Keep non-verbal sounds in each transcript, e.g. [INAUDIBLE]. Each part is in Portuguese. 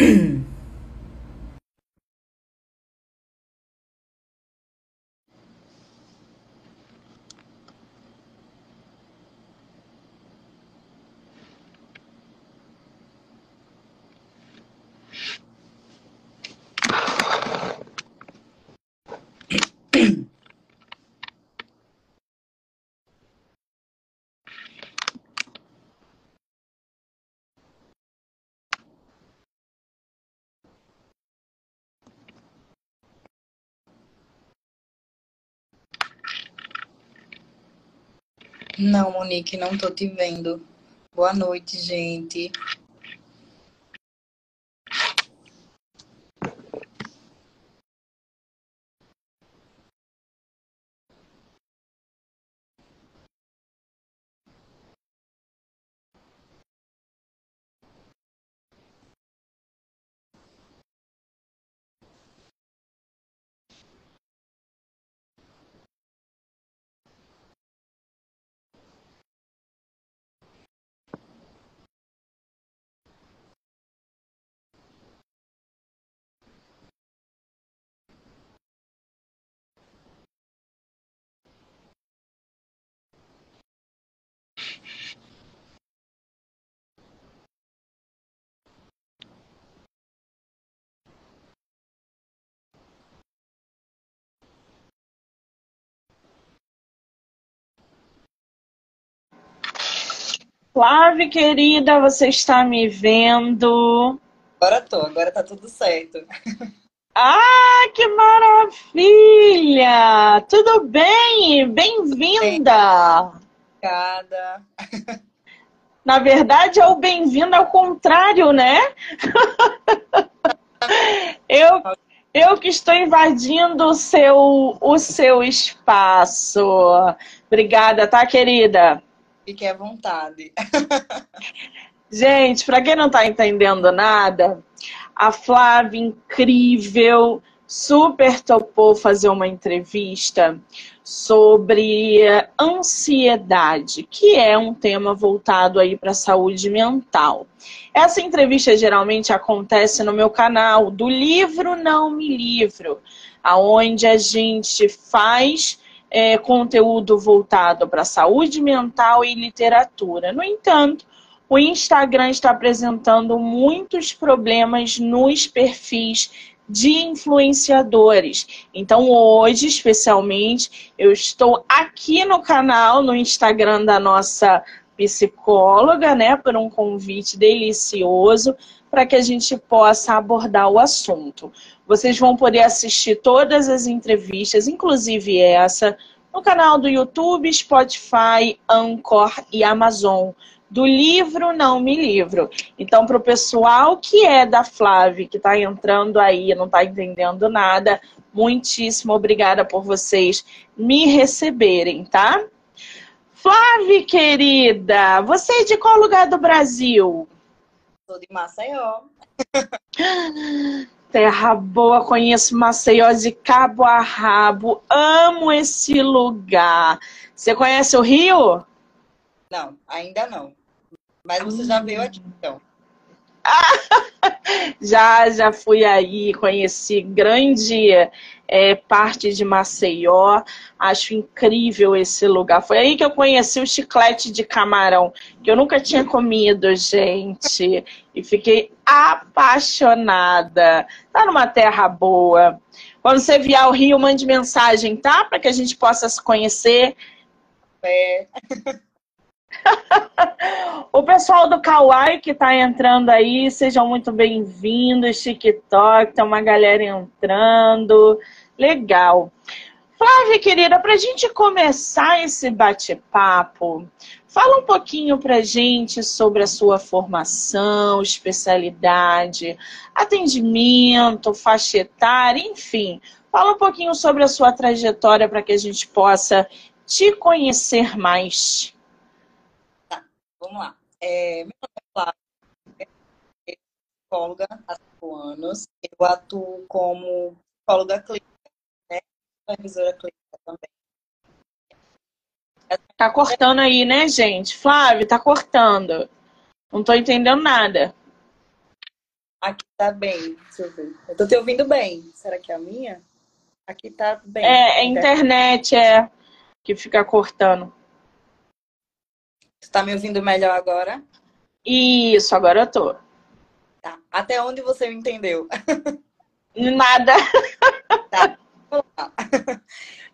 mm [CLEARS THROAT] Não, Monique, não tô te vendo. Boa noite, gente. Flávia, querida, você está me vendo? Agora tô, agora tá tudo certo. Ah, que maravilha! Tudo bem? Bem-vinda! Obrigada. Na verdade, é o bem-vindo ao contrário, né? eu, eu que estou invadindo o seu, o seu espaço. Obrigada, tá, querida? Fique à vontade. Gente, para quem não está entendendo nada, a Flávia, incrível, super topou fazer uma entrevista sobre ansiedade, que é um tema voltado aí para a saúde mental. Essa entrevista geralmente acontece no meu canal do Livro Não Me Livro, aonde a gente faz é, conteúdo voltado para saúde mental e literatura. No entanto, o Instagram está apresentando muitos problemas nos perfis de influenciadores. Então, hoje, especialmente, eu estou aqui no canal, no Instagram da nossa psicóloga, né, por um convite delicioso para que a gente possa abordar o assunto. Vocês vão poder assistir todas as entrevistas, inclusive essa, no canal do YouTube, Spotify, Anchor e Amazon. Do livro Não Me Livro. Então, para o pessoal que é da Flávia, que está entrando aí, não está entendendo nada, muitíssimo obrigada por vocês me receberem, tá? Flávia, querida, você é de qual lugar do Brasil? Sou de Maceió. [LAUGHS] Terra boa, conheço Maceió de cabo a rabo, amo esse lugar. Você conhece o Rio? Não, ainda não. Mas você já veio aqui, então. [LAUGHS] já, já fui aí, conheci grande é, parte de Maceió. Acho incrível esse lugar. Foi aí que eu conheci o chiclete de camarão, que eu nunca tinha comido, gente. E fiquei apaixonada. Tá numa terra boa. Quando você vier ao Rio, mande mensagem, tá? Para que a gente possa se conhecer. É. [LAUGHS] o pessoal do Kawaii que está entrando aí, sejam muito bem-vindos. TikTok, tem uma galera entrando. Legal. Flávia, querida, para a gente começar esse bate-papo, fala um pouquinho para a gente sobre a sua formação, especialidade, atendimento, faixa etária, enfim. Fala um pouquinho sobre a sua trajetória para que a gente possa te conhecer mais. Tá, vamos lá. É, meu nome é Flávia, sou psicóloga há cinco anos. Eu atuo como psicóloga clínica supervisora clínica também. Tá cortando aí, né, gente? Flávio, tá cortando. Não tô entendendo nada. Aqui tá bem. Deixa eu ver. Eu tô te ouvindo bem. Será que é a minha? Aqui tá bem. É, a internet é que fica cortando. Tu tá me ouvindo melhor agora? Isso, agora eu tô. Tá. Até onde você me entendeu? [LAUGHS] Nada. Tá. Vamos [LAUGHS] lá.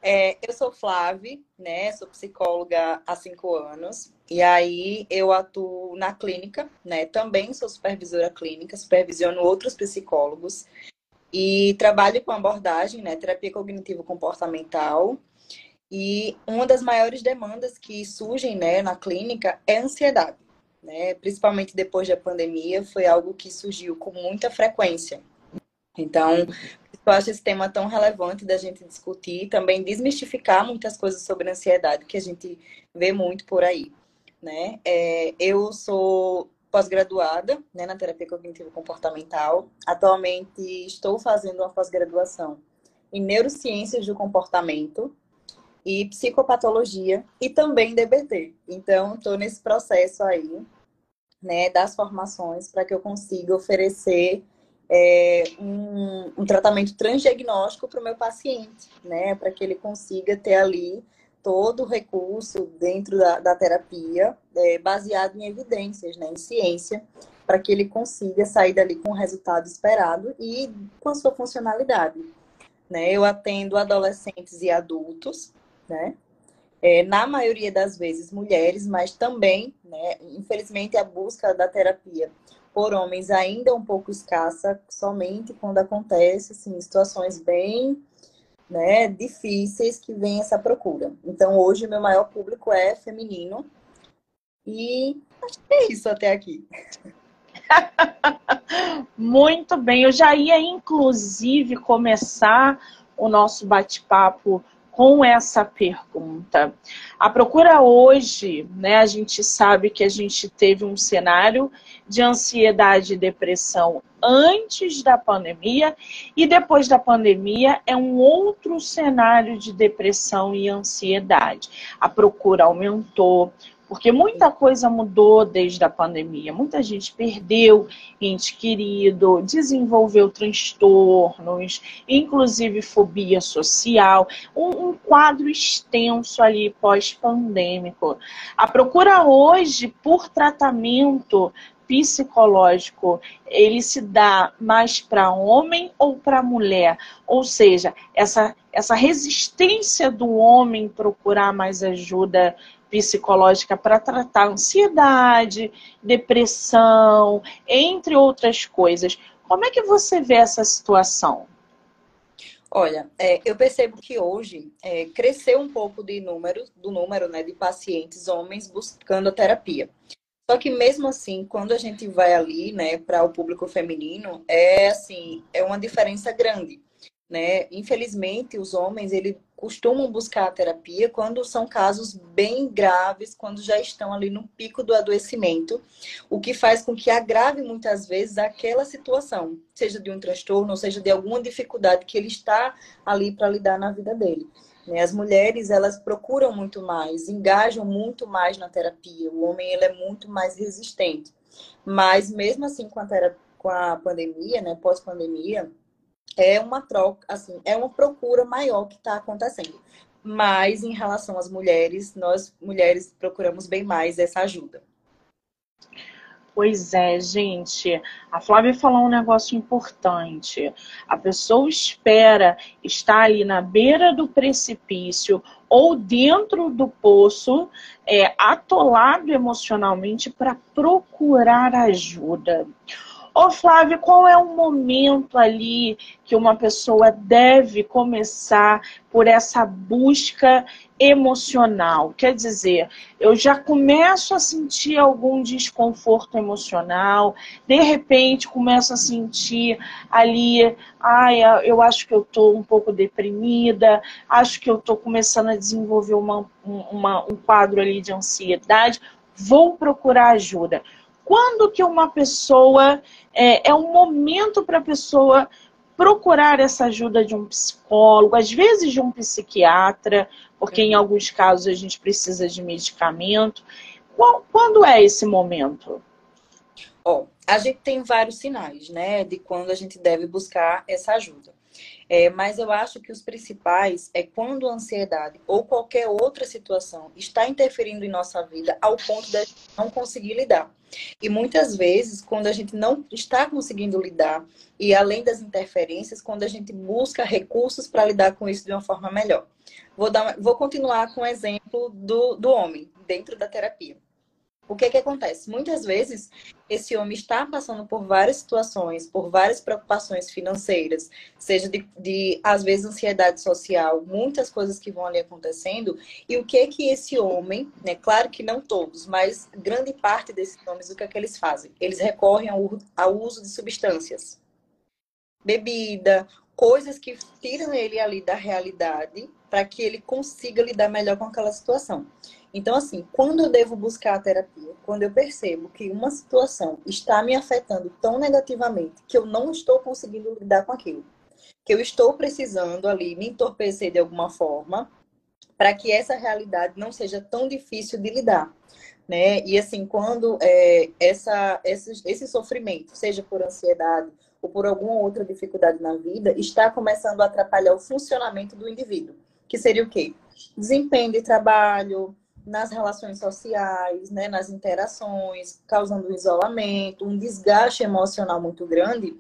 É, eu sou Flávia, né? Sou psicóloga há cinco anos. E aí eu atuo na clínica, né? Também sou supervisora clínica, supervisiono outros psicólogos. E trabalho com abordagem, né? Terapia cognitivo-comportamental. E uma das maiores demandas que surgem né, na clínica é ansiedade. Né? Principalmente depois da pandemia, foi algo que surgiu com muita frequência. Então, eu acho esse tema tão relevante da gente discutir, também desmistificar muitas coisas sobre ansiedade que a gente vê muito por aí, né? É, eu sou pós-graduada né, na terapia cognitivo comportamental. Atualmente estou fazendo uma pós-graduação em neurociências do comportamento e psicopatologia e também DBT. Então, estou nesse processo aí, né, das formações para que eu consiga oferecer é, um, um, tratamento transdiagnóstico para o meu paciente, né? Para que ele consiga ter ali todo o recurso dentro da, da terapia, é, baseado em evidências, né? Em ciência, para que ele consiga sair dali com o resultado esperado e com a sua funcionalidade. Né? Eu atendo adolescentes e adultos, né? É, na maioria das vezes mulheres, mas também, né, infelizmente, a busca da terapia por homens ainda um pouco escassa, somente quando acontece assim, situações bem né, difíceis que vem essa procura. Então, hoje, meu maior público é feminino. E acho que é isso até aqui. [LAUGHS] Muito bem, eu já ia inclusive começar o nosso bate-papo com essa pergunta. A procura hoje, né, a gente sabe que a gente teve um cenário de ansiedade e depressão antes da pandemia e depois da pandemia é um outro cenário de depressão e ansiedade. A procura aumentou, porque muita coisa mudou desde a pandemia. Muita gente perdeu ente querido, desenvolveu transtornos, inclusive fobia social, um, um quadro extenso ali pós-pandêmico. A procura hoje por tratamento psicológico, ele se dá mais para homem ou para mulher? Ou seja, essa, essa resistência do homem procurar mais ajuda psicológica para tratar ansiedade, depressão, entre outras coisas. Como é que você vê essa situação? Olha, é, eu percebo que hoje é, cresceu um pouco de número, do número né, de pacientes homens buscando a terapia. Só que mesmo assim, quando a gente vai ali, né, para o público feminino, é assim, é uma diferença grande, né? Infelizmente, os homens, ele costumam buscar a terapia quando são casos bem graves, quando já estão ali no pico do adoecimento, o que faz com que agrave muitas vezes aquela situação, seja de um transtorno, seja de alguma dificuldade que ele está ali para lidar na vida dele. Né? As mulheres, elas procuram muito mais, engajam muito mais na terapia, o homem ele é muito mais resistente. Mas mesmo assim, com a, terapia, com a pandemia, né, pós-pandemia, é uma troca, assim, é uma procura maior que está acontecendo. Mas em relação às mulheres, nós mulheres procuramos bem mais essa ajuda. Pois é, gente. A Flávia falou um negócio importante. A pessoa espera estar ali na beira do precipício ou dentro do poço, é, atolado emocionalmente, para procurar ajuda. Ô Flávio, qual é o momento ali que uma pessoa deve começar por essa busca emocional? Quer dizer, eu já começo a sentir algum desconforto emocional, de repente começo a sentir ali, ai, eu acho que eu estou um pouco deprimida, acho que eu estou começando a desenvolver uma, uma, um quadro ali de ansiedade, vou procurar ajuda. Quando que uma pessoa é, é um momento para a pessoa procurar essa ajuda de um psicólogo, às vezes de um psiquiatra, porque em alguns casos a gente precisa de medicamento. Quando é esse momento? A gente tem vários sinais, né, de quando a gente deve buscar essa ajuda. É, mas eu acho que os principais é quando a ansiedade ou qualquer outra situação está interferindo em nossa vida ao ponto de a gente não conseguir lidar. E muitas vezes, quando a gente não está conseguindo lidar, e além das interferências, quando a gente busca recursos para lidar com isso de uma forma melhor. Vou, dar, vou continuar com o exemplo do, do homem dentro da terapia. O que que acontece? Muitas vezes esse homem está passando por várias situações, por várias preocupações financeiras, seja de, de, às vezes ansiedade social, muitas coisas que vão ali acontecendo. E o que que esse homem, né? Claro que não todos, mas grande parte desses homens, o que é que eles fazem? Eles recorrem ao, ao uso de substâncias, bebida, coisas que tiram ele ali da realidade para que ele consiga lidar melhor com aquela situação. Então, assim, quando eu devo buscar a terapia? Quando eu percebo que uma situação está me afetando tão negativamente que eu não estou conseguindo lidar com aquilo. Que eu estou precisando ali me entorpecer de alguma forma para que essa realidade não seja tão difícil de lidar. Né? E assim, quando é, essa, esse, esse sofrimento, seja por ansiedade ou por alguma outra dificuldade na vida, está começando a atrapalhar o funcionamento do indivíduo. Que seria o quê? Desempenho de trabalho, nas relações sociais, né, nas interações, causando um isolamento, um desgaste emocional muito grande.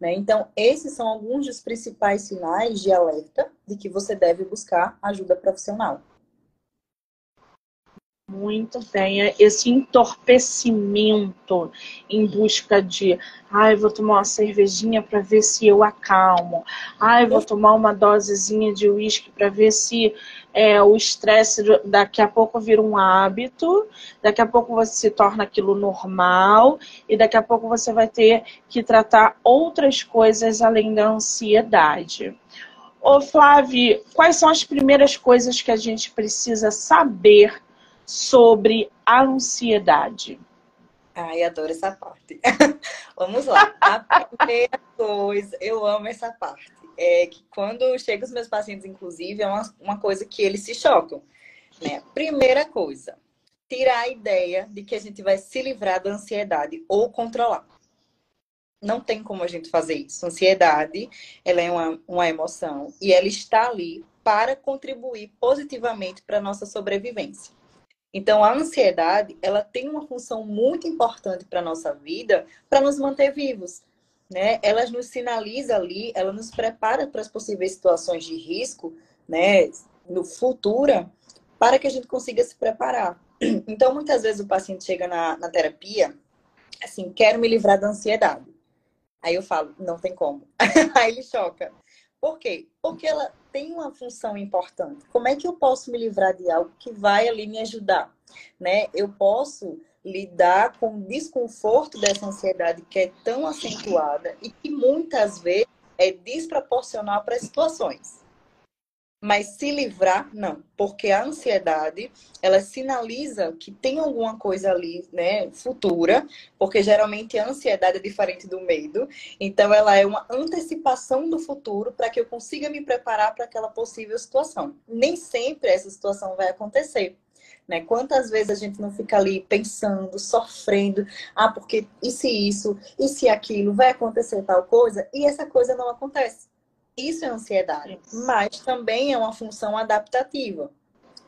Né? Então, esses são alguns dos principais sinais de alerta de que você deve buscar ajuda profissional. Muito bem, esse entorpecimento em busca de, ai, vou tomar uma cervejinha para ver se eu acalmo, ai, vou tomar uma dosezinha de uísque para ver se é, o estresse daqui a pouco vira um hábito, daqui a pouco você se torna aquilo normal e daqui a pouco você vai ter que tratar outras coisas além da ansiedade. Ô Flávio, quais são as primeiras coisas que a gente precisa saber sobre a ansiedade? Ai, adoro essa parte. [LAUGHS] Vamos lá. A primeira coisa, eu amo essa parte. É que quando chegam os meus pacientes, inclusive, é uma, uma coisa que eles se chocam. Né? Primeira coisa, tirar a ideia de que a gente vai se livrar da ansiedade ou controlar. Não tem como a gente fazer isso. Ansiedade, ela é uma, uma emoção e ela está ali para contribuir positivamente para a nossa sobrevivência. Então, a ansiedade, ela tem uma função muito importante para a nossa vida, para nos manter vivos. Né? Ela nos sinaliza ali, ela nos prepara para as possíveis situações de risco, né, no futuro, para que a gente consiga se preparar. Então, muitas vezes o paciente chega na, na terapia, assim, quero me livrar da ansiedade. Aí eu falo, não tem como. [LAUGHS] Aí ele choca. Por quê? Porque ela tem uma função importante. Como é que eu posso me livrar de algo que vai ali me ajudar? Né? Eu posso lidar com o desconforto dessa ansiedade que é tão acentuada e que muitas vezes é desproporcional para as situações. Mas se livrar, não, porque a ansiedade, ela sinaliza que tem alguma coisa ali, né, futura, porque geralmente a ansiedade é diferente do medo, então ela é uma antecipação do futuro para que eu consiga me preparar para aquela possível situação. Nem sempre essa situação vai acontecer. Né? Quantas vezes a gente não fica ali pensando, sofrendo, ah, porque e se isso, e se aquilo, vai acontecer tal coisa, e essa coisa não acontece. Isso é ansiedade, mas também é uma função adaptativa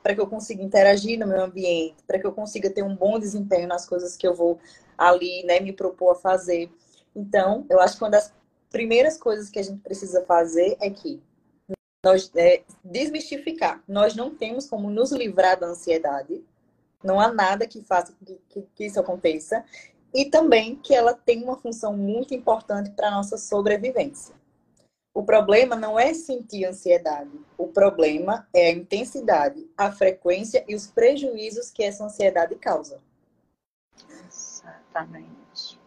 para que eu consiga interagir no meu ambiente, para que eu consiga ter um bom desempenho nas coisas que eu vou ali, né, me propor a fazer. Então, eu acho que uma das primeiras coisas que a gente precisa fazer é que nós é, desmistificar. Nós não temos como nos livrar da ansiedade. Não há nada que faça que, que, que isso aconteça. E também que ela tem uma função muito importante para a nossa sobrevivência. O problema não é sentir ansiedade. O problema é a intensidade, a frequência e os prejuízos que essa ansiedade causa. Exatamente.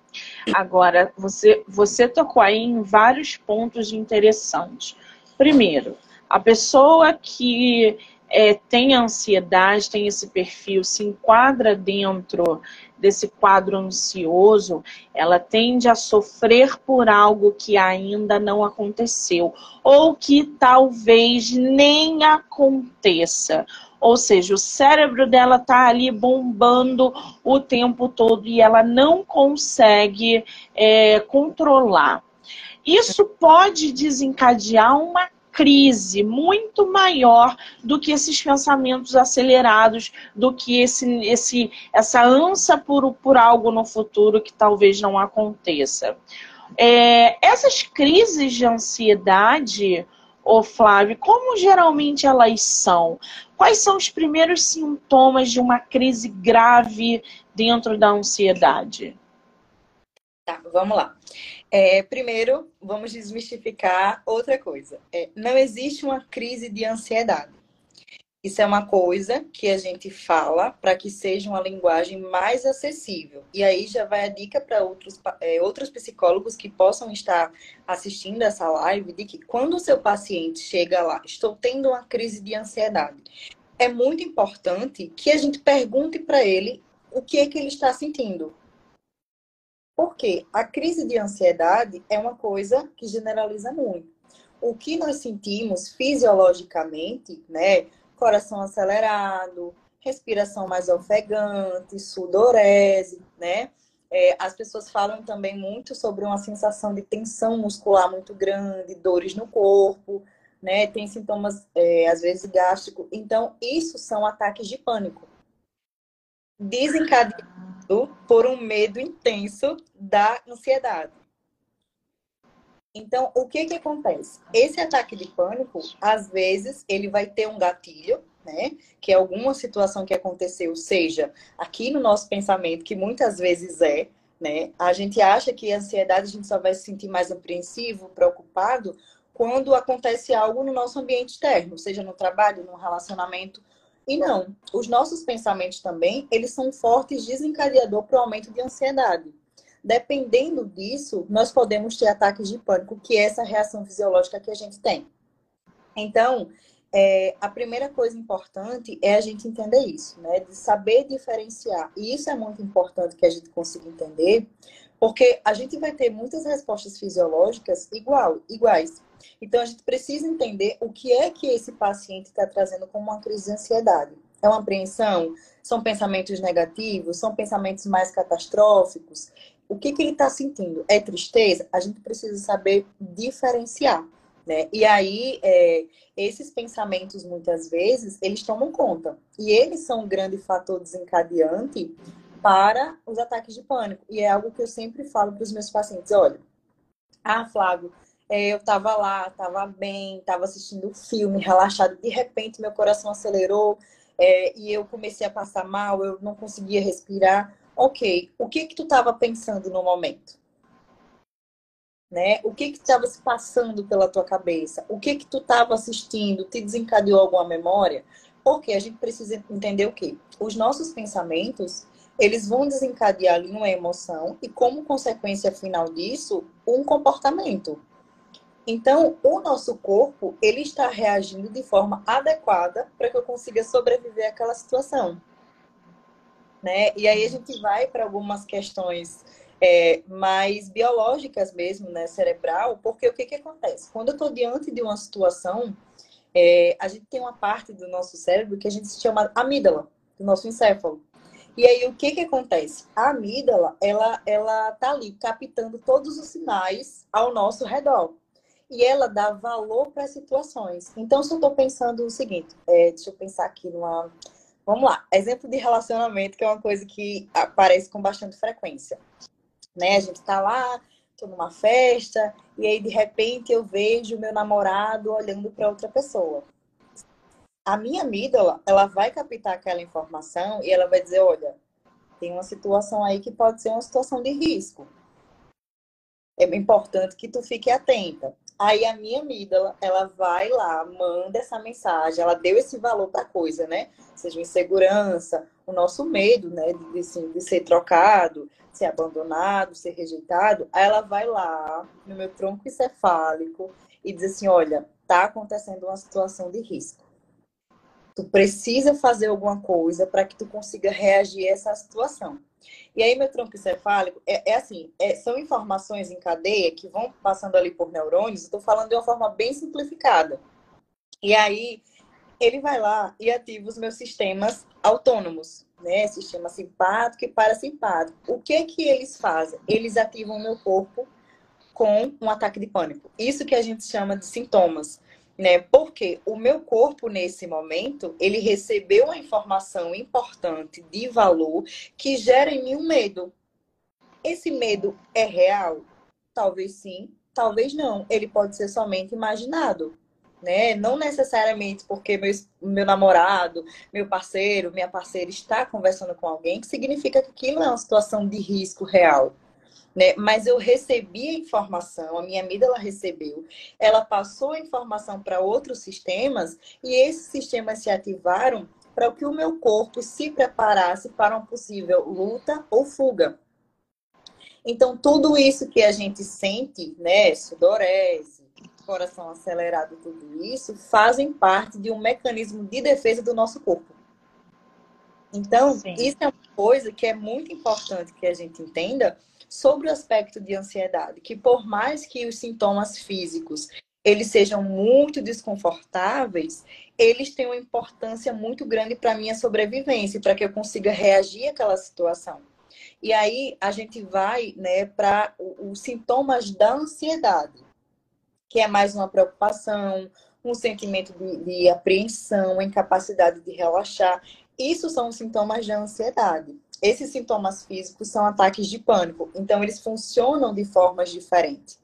Agora, você, você tocou aí em vários pontos interessantes. Primeiro, a pessoa que é, tem ansiedade, tem esse perfil, se enquadra dentro desse quadro ansioso, ela tende a sofrer por algo que ainda não aconteceu, ou que talvez nem aconteça. Ou seja, o cérebro dela está ali bombando o tempo todo e ela não consegue é, controlar. Isso pode desencadear uma crise muito maior do que esses pensamentos acelerados, do que esse, esse, essa ânsia por, por algo no futuro que talvez não aconteça. É, essas crises de ansiedade, ô Flávio, como geralmente elas são? Quais são os primeiros sintomas de uma crise grave dentro da ansiedade? Tá, vamos lá. É, primeiro, vamos desmistificar outra coisa. É, não existe uma crise de ansiedade. Isso é uma coisa que a gente fala para que seja uma linguagem mais acessível. E aí já vai a dica para outros, é, outros psicólogos que possam estar assistindo essa live de que quando o seu paciente chega lá, estou tendo uma crise de ansiedade, é muito importante que a gente pergunte para ele o que é que ele está sentindo. Porque a crise de ansiedade é uma coisa que generaliza muito. O que nós sentimos fisiologicamente, né? Coração acelerado, respiração mais ofegante, sudorese, né? É, as pessoas falam também muito sobre uma sensação de tensão muscular muito grande, dores no corpo, né? Tem sintomas, é, às vezes, gástricos. Então, isso são ataques de pânico. Desencadeados por um medo intenso da ansiedade. Então, o que que acontece? Esse ataque de pânico, às vezes, ele vai ter um gatilho, né? Que é alguma situação que aconteceu, seja aqui no nosso pensamento, que muitas vezes é, né? A gente acha que a ansiedade a gente só vai se sentir mais apreensivo, preocupado, quando acontece algo no nosso ambiente externo, seja no trabalho, no relacionamento e não, os nossos pensamentos também, eles são fortes desencadeador para o aumento de ansiedade. Dependendo disso, nós podemos ter ataques de pânico, que é essa reação fisiológica que a gente tem. Então, é, a primeira coisa importante é a gente entender isso, né? De saber diferenciar. E isso é muito importante que a gente consiga entender, porque a gente vai ter muitas respostas fisiológicas igual, iguais. Então, a gente precisa entender o que é que esse paciente está trazendo como uma crise de ansiedade. É uma apreensão? São pensamentos negativos? São pensamentos mais catastróficos? O que, que ele está sentindo? É tristeza? A gente precisa saber diferenciar. Né? E aí, é, esses pensamentos, muitas vezes, eles tomam conta. E eles são um grande fator desencadeante para os ataques de pânico. E é algo que eu sempre falo para os meus pacientes: olha, ah, Flávio, eu estava lá, estava bem, estava assistindo um filme, relaxado, de repente meu coração acelerou é, e eu comecei a passar mal, eu não conseguia respirar. Ok, o que que tu estava pensando no momento? Né? O que que estava se passando pela tua cabeça? O que que tu estava assistindo? Te desencadeou alguma memória? Porque a gente precisa entender o quê? Os nossos pensamentos, eles vão desencadear ali uma emoção e como consequência final disso, um comportamento. Então, o nosso corpo, ele está reagindo de forma adequada para que eu consiga sobreviver àquela situação. Né? E aí a gente vai para algumas questões é, mais biológicas mesmo, né, cerebral, porque o que, que acontece? Quando eu estou diante de uma situação, é, a gente tem uma parte do nosso cérebro que a gente chama amígdala, do nosso encéfalo. E aí o que que acontece? A amígdala, ela ela tá ali captando todos os sinais ao nosso redor e ela dá valor para as situações. Então, se eu estou pensando o seguinte, é, deixa eu pensar aqui numa. Vamos lá, exemplo de relacionamento, que é uma coisa que aparece com bastante frequência. Né? A gente está lá, estou numa festa, e aí de repente eu vejo meu namorado olhando para outra pessoa. A minha amígdala, ela vai captar aquela informação e ela vai dizer, olha, tem uma situação aí que pode ser uma situação de risco. É importante que tu fique atenta. Aí a minha amígdala, ela vai lá, manda essa mensagem, ela deu esse valor para coisa, né? Seja insegurança, o nosso medo, né? De, assim, de ser trocado, ser abandonado, ser rejeitado. Aí ela vai lá no meu tronco encefálico e diz assim: olha, tá acontecendo uma situação de risco. Tu precisa fazer alguma coisa para que tu consiga reagir a essa situação. E aí, meu tronco encefálico é, é assim: é, são informações em cadeia que vão passando ali por neurônios. Estou falando de uma forma bem simplificada. E aí, ele vai lá e ativa os meus sistemas autônomos, né? Sistema simpático e parasimpático. O que que eles fazem? Eles ativam o meu corpo com um ataque de pânico. Isso que a gente chama de sintomas né? Porque o meu corpo nesse momento, ele recebeu uma informação importante de valor que gera em mim um medo. Esse medo é real? Talvez sim, talvez não. Ele pode ser somente imaginado. Né? Não necessariamente porque meu, meu namorado, meu parceiro, minha parceira está conversando com alguém, que significa que aquilo é uma situação de risco real né? Mas eu recebi a informação, a minha amígdala recebeu, ela passou a informação para outros sistemas e esses sistemas se ativaram para que o meu corpo se preparasse para uma possível luta ou fuga. Então, tudo isso que a gente sente, né, sudorese, coração acelerado, tudo isso, fazem parte de um mecanismo de defesa do nosso corpo. Então, Sim. isso é uma coisa que é muito importante que a gente entenda, sobre o aspecto de ansiedade, que por mais que os sintomas físicos eles sejam muito desconfortáveis, eles têm uma importância muito grande para a minha sobrevivência, para que eu consiga reagir àquela situação. E aí a gente vai né, para os sintomas da ansiedade, que é mais uma preocupação, um sentimento de, de apreensão, incapacidade de relaxar. Isso são sintomas da ansiedade. Esses sintomas físicos são ataques de pânico, então eles funcionam de formas diferentes.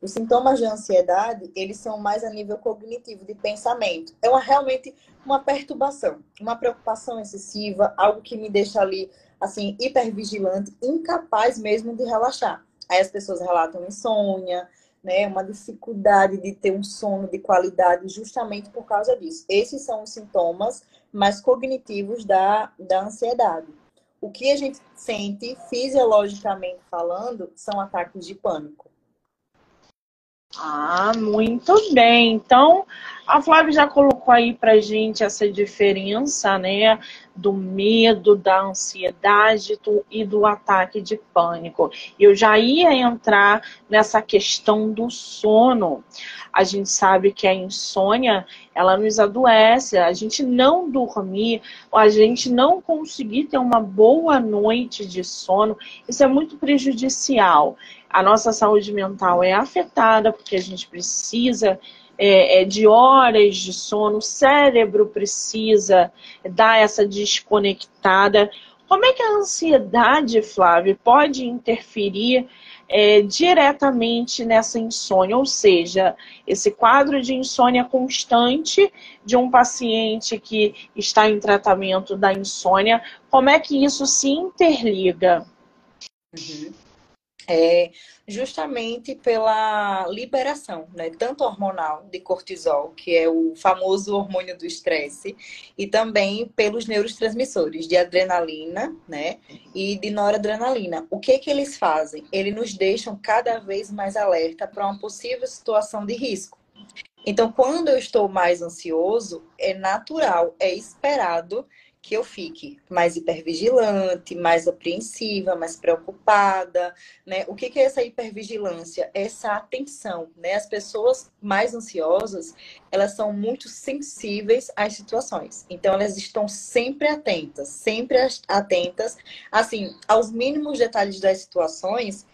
Os sintomas de ansiedade, eles são mais a nível cognitivo, de pensamento. É uma, realmente uma perturbação, uma preocupação excessiva, algo que me deixa ali, assim, hipervigilante, incapaz mesmo de relaxar. Aí as pessoas relatam insônia, né, uma dificuldade de ter um sono de qualidade justamente por causa disso. Esses são os sintomas mais cognitivos da, da ansiedade. O que a gente sente, fisiologicamente falando, são ataques de pânico. Ah, muito bem. Então, a Flávia já colocou aí pra gente essa diferença, né, do medo, da ansiedade e do ataque de pânico. Eu já ia entrar nessa questão do sono. A gente sabe que a insônia, ela nos adoece, a gente não dormir, a gente não conseguir ter uma boa noite de sono, isso é muito prejudicial. A nossa saúde mental é afetada porque a gente precisa é, é, de horas de sono, o cérebro precisa dar essa desconectada. Como é que a ansiedade, Flávio, pode interferir é, diretamente nessa insônia? Ou seja, esse quadro de insônia constante de um paciente que está em tratamento da insônia, como é que isso se interliga? Uhum é justamente pela liberação, né, tanto hormonal de cortisol, que é o famoso hormônio do estresse, e também pelos neurotransmissores de adrenalina, né, e de noradrenalina. O que que eles fazem? Eles nos deixam cada vez mais alerta para uma possível situação de risco. Então, quando eu estou mais ansioso, é natural, é esperado que eu fique mais hipervigilante, mais apreensiva, mais preocupada, né? O que, é essa hipervigilância? Essa atenção, né? As pessoas mais ansiosas, elas são muito sensíveis às situações. Então, elas estão sempre atentas, sempre atentas, assim, aos mínimos detalhes das situações,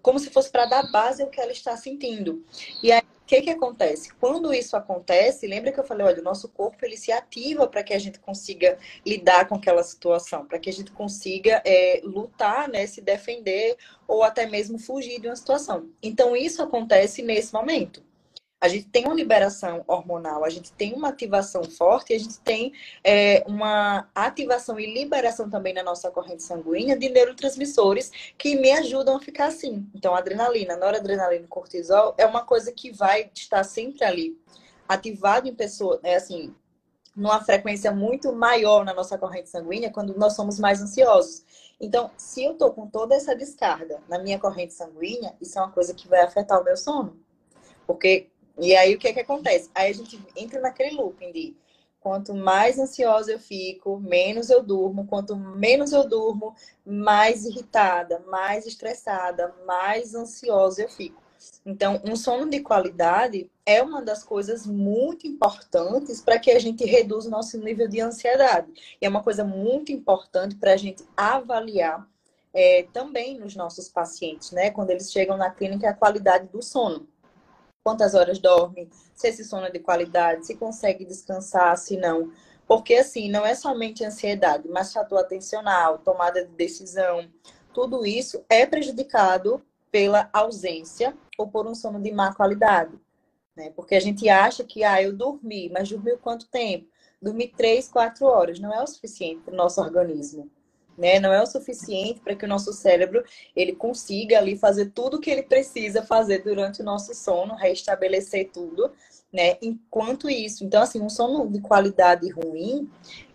como se fosse para dar base ao que ela está sentindo. E aí, que, que acontece? Quando isso acontece, lembra que eu falei, olha, o nosso corpo ele se ativa para que a gente consiga lidar com aquela situação, para que a gente consiga é, lutar, né, se defender ou até mesmo fugir de uma situação. Então, isso acontece nesse momento a gente tem uma liberação hormonal, a gente tem uma ativação forte, a gente tem é, uma ativação e liberação também na nossa corrente sanguínea de neurotransmissores que me ajudam a ficar assim. Então, adrenalina, noradrenalina cortisol é uma coisa que vai estar sempre ali, ativado em pessoa, é assim, numa frequência muito maior na nossa corrente sanguínea quando nós somos mais ansiosos. Então, se eu tô com toda essa descarga na minha corrente sanguínea, isso é uma coisa que vai afetar o meu sono. Porque e aí o que é que acontece? Aí a gente entra naquele looping de quanto mais ansiosa eu fico, menos eu durmo. Quanto menos eu durmo, mais irritada, mais estressada, mais ansiosa eu fico. Então, um sono de qualidade é uma das coisas muito importantes para que a gente reduza o nosso nível de ansiedade. E é uma coisa muito importante para a gente avaliar é, também nos nossos pacientes, né? Quando eles chegam na clínica, a qualidade do sono. Quantas horas dorme, se esse sono é de qualidade, se consegue descansar, se não. Porque, assim, não é somente ansiedade, mas fator atencional, tomada de decisão, tudo isso é prejudicado pela ausência ou por um sono de má qualidade. Né? Porque a gente acha que, ah, eu dormi, mas dormiu quanto tempo? Dormi três, quatro horas. Não é o suficiente para o nosso organismo né? Não é o suficiente para que o nosso cérebro ele consiga ali fazer tudo o que ele precisa fazer durante o nosso sono, restabelecer tudo, né? Enquanto isso, então assim, um sono de qualidade ruim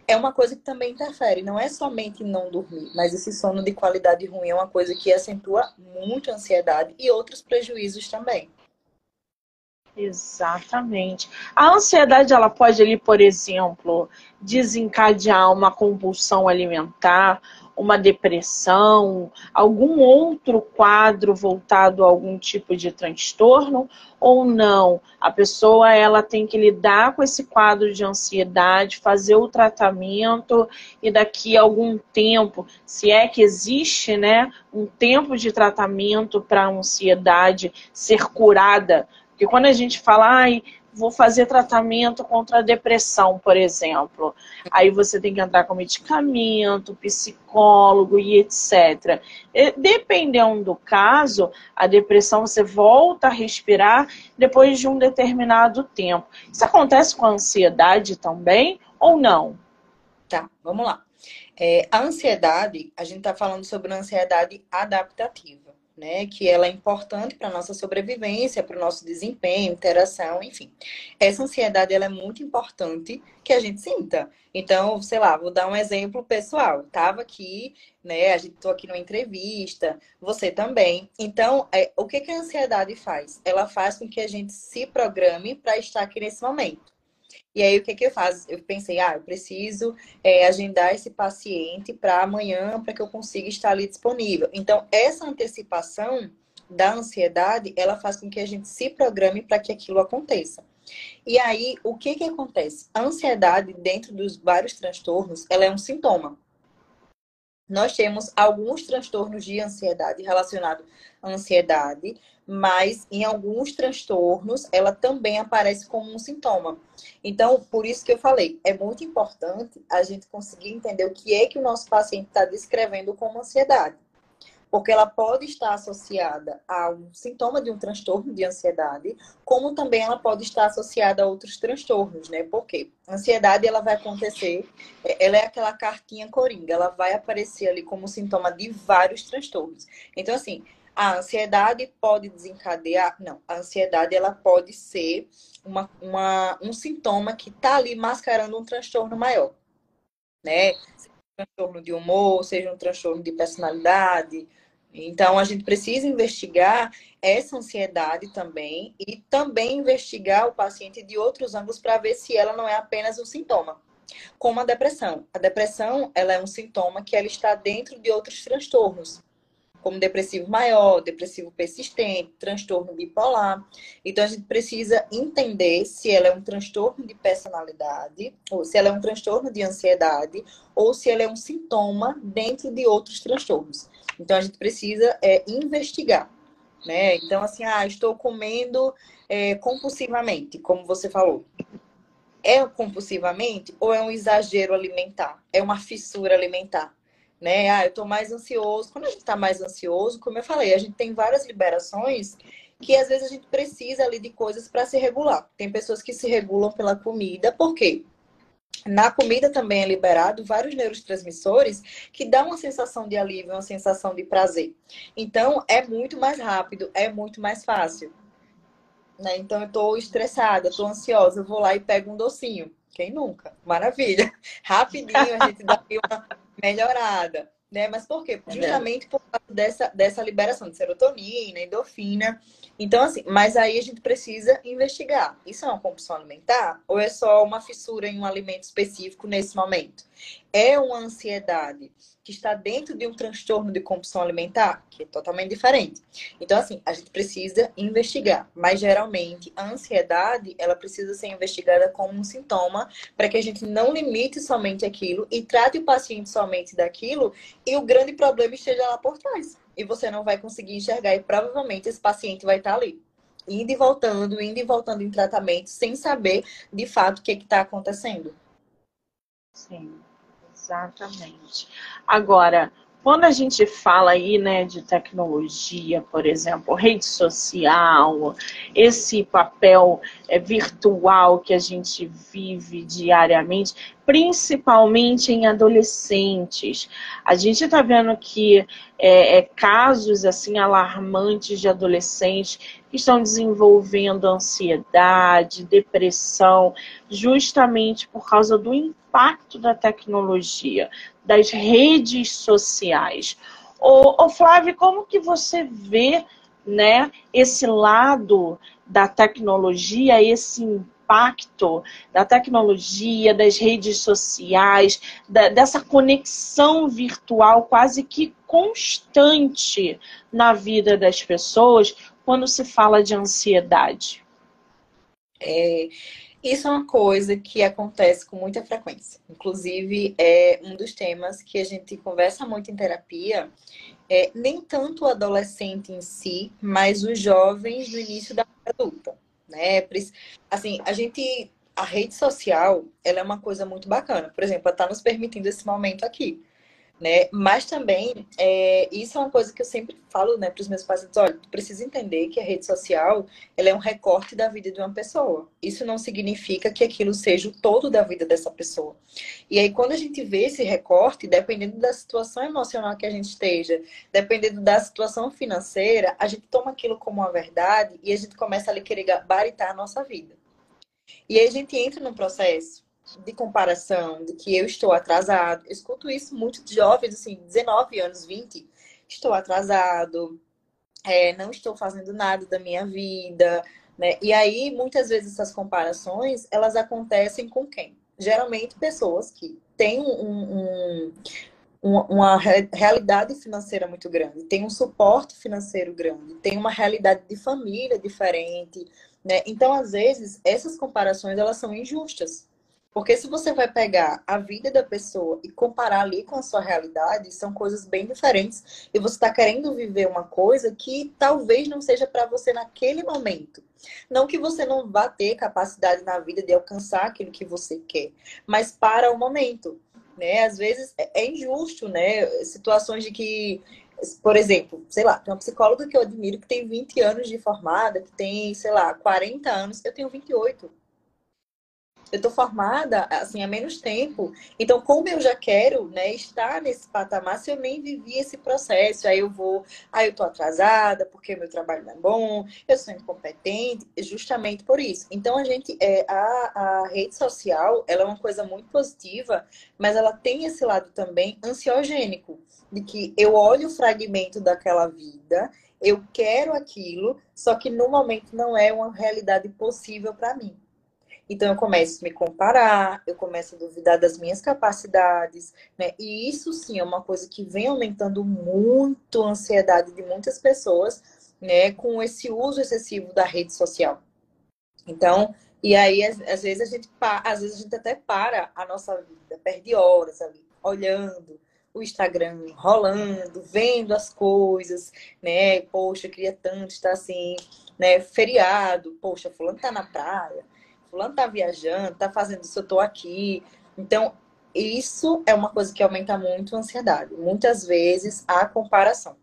é uma coisa que também interfere, não é somente não dormir, mas esse sono de qualidade ruim é uma coisa que acentua muito a ansiedade e outros prejuízos também. Exatamente. A ansiedade, ela pode ali, por exemplo, desencadear uma compulsão alimentar, uma depressão, algum outro quadro voltado a algum tipo de transtorno ou não? A pessoa ela tem que lidar com esse quadro de ansiedade, fazer o tratamento e daqui a algum tempo, se é que existe, né, um tempo de tratamento para a ansiedade ser curada porque quando a gente fala, ai, vou fazer tratamento contra a depressão, por exemplo, aí você tem que entrar com medicamento, psicólogo e etc. Dependendo do caso, a depressão você volta a respirar depois de um determinado tempo. Isso acontece com a ansiedade também ou não? Tá, vamos lá. É, a ansiedade, a gente está falando sobre ansiedade adaptativa né? Que ela é importante para a nossa sobrevivência, para o nosso desempenho, interação, enfim. Essa ansiedade ela é muito importante que a gente sinta. Então, sei lá, vou dar um exemplo pessoal. Tava aqui, né? A gente tô aqui numa entrevista, você também. Então, é, o que, que a ansiedade faz? Ela faz com que a gente se programe para estar aqui nesse momento. E aí, o que, que eu faço? Eu pensei, ah, eu preciso é, agendar esse paciente para amanhã, para que eu consiga estar ali disponível. Então, essa antecipação da ansiedade, ela faz com que a gente se programe para que aquilo aconteça. E aí, o que, que acontece? A ansiedade, dentro dos vários transtornos, ela é um sintoma nós temos alguns transtornos de ansiedade relacionados à ansiedade, mas em alguns transtornos ela também aparece como um sintoma. Então, por isso que eu falei, é muito importante a gente conseguir entender o que é que o nosso paciente está descrevendo como ansiedade porque ela pode estar associada a um sintoma de um transtorno de ansiedade, como também ela pode estar associada a outros transtornos, né? Porque a ansiedade ela vai acontecer, é, ela é aquela cartinha coringa, ela vai aparecer ali como sintoma de vários transtornos. Então assim, a ansiedade pode desencadear, não, a ansiedade ela pode ser uma, uma um sintoma que está ali mascarando um transtorno maior, né? Transtorno de humor, seja um transtorno de personalidade. Então, a gente precisa investigar essa ansiedade também e também investigar o paciente de outros ângulos para ver se ela não é apenas um sintoma. Como a depressão. A depressão, ela é um sintoma que ela está dentro de outros transtornos como depressivo maior, depressivo persistente, transtorno bipolar. Então a gente precisa entender se ela é um transtorno de personalidade, ou se ela é um transtorno de ansiedade, ou se ela é um sintoma dentro de outros transtornos. Então a gente precisa é, investigar. Né? Então, assim, ah, estou comendo é, compulsivamente, como você falou. É compulsivamente ou é um exagero alimentar? É uma fissura alimentar? Né? Ah, eu estou mais ansioso. Quando a gente está mais ansioso, como eu falei, a gente tem várias liberações que às vezes a gente precisa ali de coisas para se regular. Tem pessoas que se regulam pela comida, por quê? Na comida também é liberado vários neurotransmissores que dão uma sensação de alívio, uma sensação de prazer. Então, é muito mais rápido, é muito mais fácil. Né? Então, eu estou estressada, estou ansiosa, eu vou lá e pego um docinho. Quem nunca? Maravilha. [LAUGHS] Rapidinho a gente dá uma melhorada, né? Mas por quê? É Justamente por causa dessa, dessa liberação de serotonina, endorfina. Então, assim, mas aí a gente precisa investigar. Isso é uma compulsão alimentar ou é só uma fissura em um alimento específico nesse momento? É uma ansiedade que está dentro de um transtorno de compulsão alimentar, que é totalmente diferente. Então, assim, a gente precisa investigar, mas geralmente a ansiedade, ela precisa ser investigada como um sintoma para que a gente não limite somente aquilo e trate o paciente somente daquilo e o grande problema esteja lá por trás. E você não vai conseguir enxergar e provavelmente esse paciente vai estar ali indo e voltando, indo e voltando em tratamento, sem saber de fato o que está acontecendo. Sim. Exatamente. Agora, quando a gente fala aí, né, de tecnologia, por exemplo, rede social, esse papel é, virtual que a gente vive diariamente, principalmente em adolescentes, a gente está vendo que é, é, casos assim alarmantes de adolescentes que estão desenvolvendo ansiedade, depressão, justamente por causa do impacto da tecnologia, das redes sociais. Ô, ô Flávio, como que você vê né, esse lado da tecnologia, esse impacto da tecnologia, das redes sociais, da, dessa conexão virtual quase que constante na vida das pessoas quando se fala de ansiedade? É, isso é uma coisa que acontece com muita frequência. Inclusive, é um dos temas que a gente conversa muito em terapia. É, nem tanto o adolescente em si, mas os jovens no início da adulta. Né? Assim, a gente. A rede social, ela é uma coisa muito bacana. Por exemplo, ela está nos permitindo esse momento aqui né? Mas também, é, isso é uma coisa que eu sempre falo né, para os meus pacientes, olha, tu precisa entender que a rede social ela é um recorte da vida de uma pessoa. Isso não significa que aquilo seja o todo da vida dessa pessoa. E aí, quando a gente vê esse recorte, dependendo da situação emocional que a gente esteja, dependendo da situação financeira, a gente toma aquilo como uma verdade e a gente começa a querer gabaritar a nossa vida. E aí a gente entra num processo de comparação, de que eu estou atrasado. Eu escuto isso muito de jovens, assim, 19 anos, 20. Estou atrasado, é, não estou fazendo nada da minha vida, né? E aí, muitas vezes, essas comparações, elas acontecem com quem? Geralmente, pessoas que têm um, um, uma realidade financeira muito grande, têm um suporte financeiro grande, têm uma realidade de família diferente, né? Então, às vezes, essas comparações, elas são injustas, porque se você vai pegar a vida da pessoa e comparar ali com a sua realidade, são coisas bem diferentes. E você está querendo viver uma coisa que talvez não seja para você naquele momento. Não que você não vá ter capacidade na vida de alcançar aquilo que você quer, mas para o momento. Né? Às vezes é, é injusto, né? Situações de que por exemplo, sei lá, tem uma psicóloga que eu admiro que tem 20 anos de formada, que tem, sei lá, 40 anos, eu tenho 28 eu estou formada assim há menos tempo. Então, como eu já quero né, estar nesse patamar, se eu nem vivi esse processo, aí eu vou, aí eu estou atrasada porque meu trabalho não é bom, eu sou incompetente, justamente por isso. Então, a gente, é, a, a rede social, ela é uma coisa muito positiva, mas ela tem esse lado também ansiogênico, de que eu olho o fragmento daquela vida, eu quero aquilo, só que no momento não é uma realidade possível para mim. Então, eu começo a me comparar, eu começo a duvidar das minhas capacidades, né? E isso sim é uma coisa que vem aumentando muito a ansiedade de muitas pessoas, né? Com esse uso excessivo da rede social. Então, e aí, às, vezes, a gente, às vezes a gente até para a nossa vida, perde horas ali, olhando o Instagram, rolando, vendo as coisas, né? Poxa, queria tanto estar assim, né? Feriado, poxa, fulano tá na praia fulano tá viajando, tá fazendo isso, eu tô aqui. Então, isso é uma coisa que aumenta muito a ansiedade. Muitas vezes a comparação.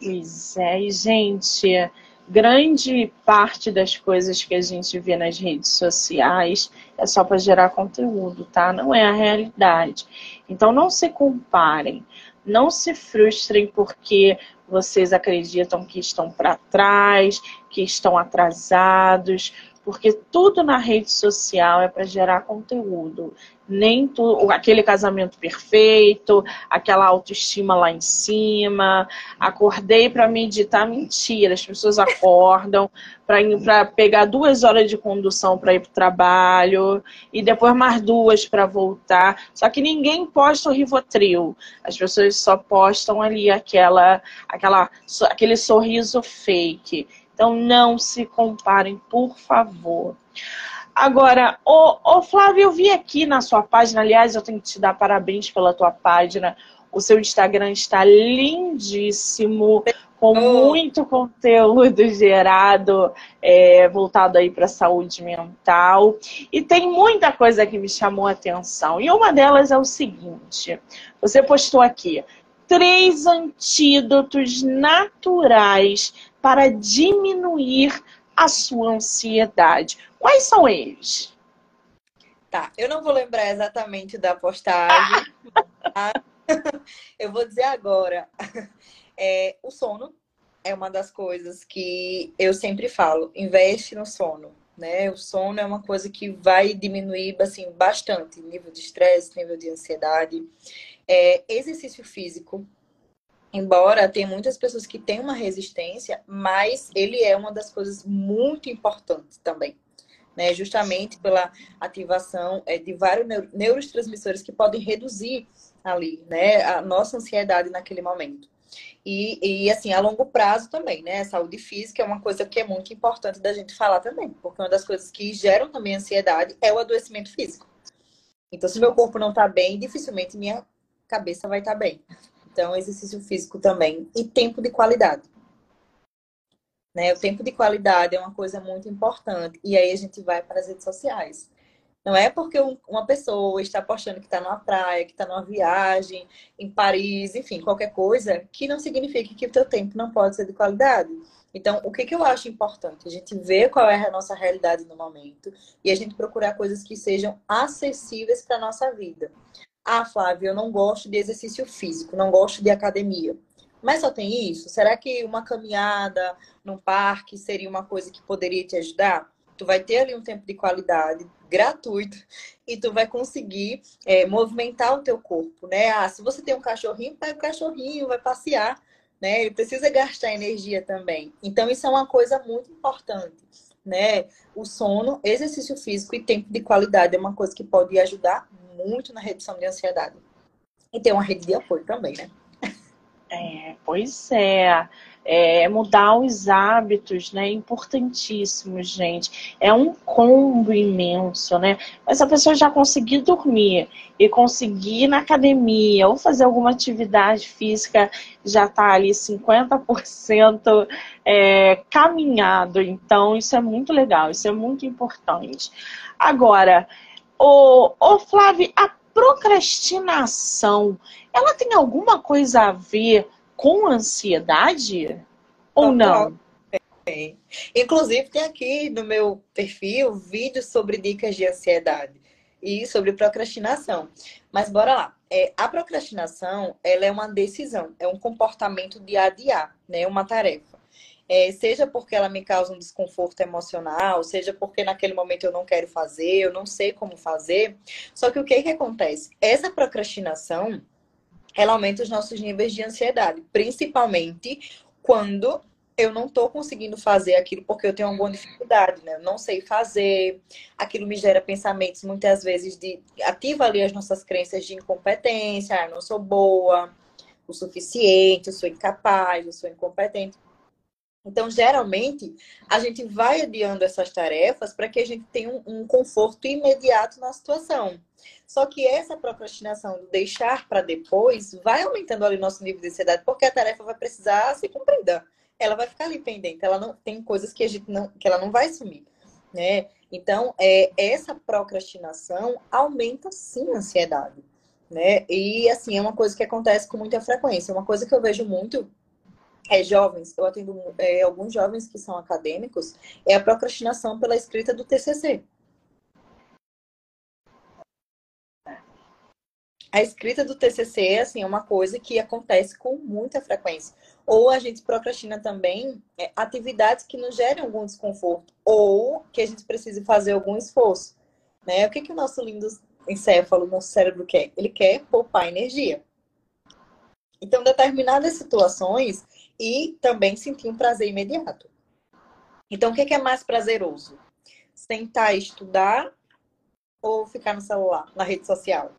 Pois é, e gente, grande parte das coisas que a gente vê nas redes sociais é só para gerar conteúdo, tá? Não é a realidade. Então não se comparem, não se frustrem porque vocês acreditam que estão para trás, que estão atrasados, porque tudo na rede social é para gerar conteúdo. Nem tu, aquele casamento perfeito, aquela autoestima lá em cima. Acordei para meditar, mentira. As pessoas acordam [LAUGHS] para pegar duas horas de condução para ir para o trabalho e depois mais duas para voltar. Só que ninguém posta o Rivotril. As pessoas só postam ali aquela, aquela, aquele sorriso fake. Então não se comparem, por favor. Agora, ô, ô Flávio, eu vi aqui na sua página, aliás, eu tenho que te dar parabéns pela tua página. O seu Instagram está lindíssimo, com muito conteúdo gerado, é, voltado aí para a saúde mental. E tem muita coisa que me chamou a atenção. E uma delas é o seguinte: você postou aqui três antídotos naturais para diminuir a sua ansiedade. Quais são eles? Tá, eu não vou lembrar exatamente da postagem. [LAUGHS] eu vou dizer agora. É, o sono é uma das coisas que eu sempre falo. Investe no sono. Né? O sono é uma coisa que vai diminuir assim, bastante nível de estresse, nível de ansiedade. É, exercício físico Embora tenha muitas pessoas que têm uma resistência, mas ele é uma das coisas muito importantes também. Né? Justamente pela ativação é, de vários neurotransmissores que podem reduzir ali né? a nossa ansiedade naquele momento. E, e, assim, a longo prazo também, né? Saúde física é uma coisa que é muito importante da gente falar também, porque uma das coisas que geram também ansiedade é o adoecimento físico. Então, se meu corpo não está bem, dificilmente minha cabeça vai estar tá bem. Então, exercício físico também. E tempo de qualidade. Né? O tempo de qualidade é uma coisa muito importante. E aí a gente vai para as redes sociais. Não é porque uma pessoa está postando que está numa praia, que está numa viagem, em Paris, enfim, qualquer coisa, que não significa que o teu tempo não pode ser de qualidade. Então, o que, que eu acho importante? A gente ver qual é a nossa realidade no momento e a gente procurar coisas que sejam acessíveis para a nossa vida. Ah, Flávia, eu não gosto de exercício físico, não gosto de academia. Mas só tem isso? Será que uma caminhada num parque seria uma coisa que poderia te ajudar? Tu vai ter ali um tempo de qualidade gratuito [LAUGHS] e tu vai conseguir é, movimentar o teu corpo, né? Ah, se você tem um cachorrinho, pega o cachorrinho, vai passear, né? Ele precisa gastar energia também. Então isso é uma coisa muito importante, né? O sono, exercício físico e tempo de qualidade é uma coisa que pode ajudar muito na redução de ansiedade. E ter uma rede de apoio também, né? É, pois é. é. Mudar os hábitos, né? É importantíssimo, gente. É um combo imenso, né? Mas a pessoa já conseguir dormir e conseguir ir na academia ou fazer alguma atividade física, já tá ali 50% é, caminhado. Então, isso é muito legal, isso é muito importante. Agora, Ô, ô Flávio, a procrastinação, ela tem alguma coisa a ver com ansiedade? Ou não? Tem. Inclusive, tem aqui no meu perfil vídeos sobre dicas de ansiedade e sobre procrastinação. Mas bora lá. É, a procrastinação, ela é uma decisão, é um comportamento de adiar, né, uma tarefa. É, seja porque ela me causa um desconforto emocional, seja porque naquele momento eu não quero fazer, eu não sei como fazer. Só que o que, que acontece? Essa procrastinação, ela aumenta os nossos níveis de ansiedade, principalmente quando eu não estou conseguindo fazer aquilo porque eu tenho alguma dificuldade, né? Eu não sei fazer, aquilo me gera pensamentos muitas vezes de ativa ali as nossas crenças de incompetência, ah, eu não sou boa o suficiente, eu sou incapaz, eu sou incompetente. Então, geralmente, a gente vai adiando essas tarefas para que a gente tenha um, um, conforto imediato na situação. Só que essa procrastinação do deixar para depois vai aumentando ali nosso nível de ansiedade, porque a tarefa vai precisar ser cumprida. Ela vai ficar ali pendente. Ela não tem coisas que a gente não, que ela não vai sumir, né? Então, é, essa procrastinação aumenta sim a ansiedade, né? E assim, é uma coisa que acontece com muita frequência. Uma coisa que eu vejo muito é, jovens, eu atendo é, alguns jovens que são acadêmicos, é a procrastinação pela escrita do TCC. a escrita do TCC assim, é uma coisa que acontece com muita frequência. Ou a gente procrastina também é, atividades que nos gerem algum desconforto, ou que a gente precise fazer algum esforço. Né? O que, que o nosso lindo encéfalo, nosso cérebro quer? Ele quer poupar energia. Então, determinadas situações e também sentir um prazer imediato. Então, o que, que é mais prazeroso? Sentar e estudar ou ficar no celular, na rede social?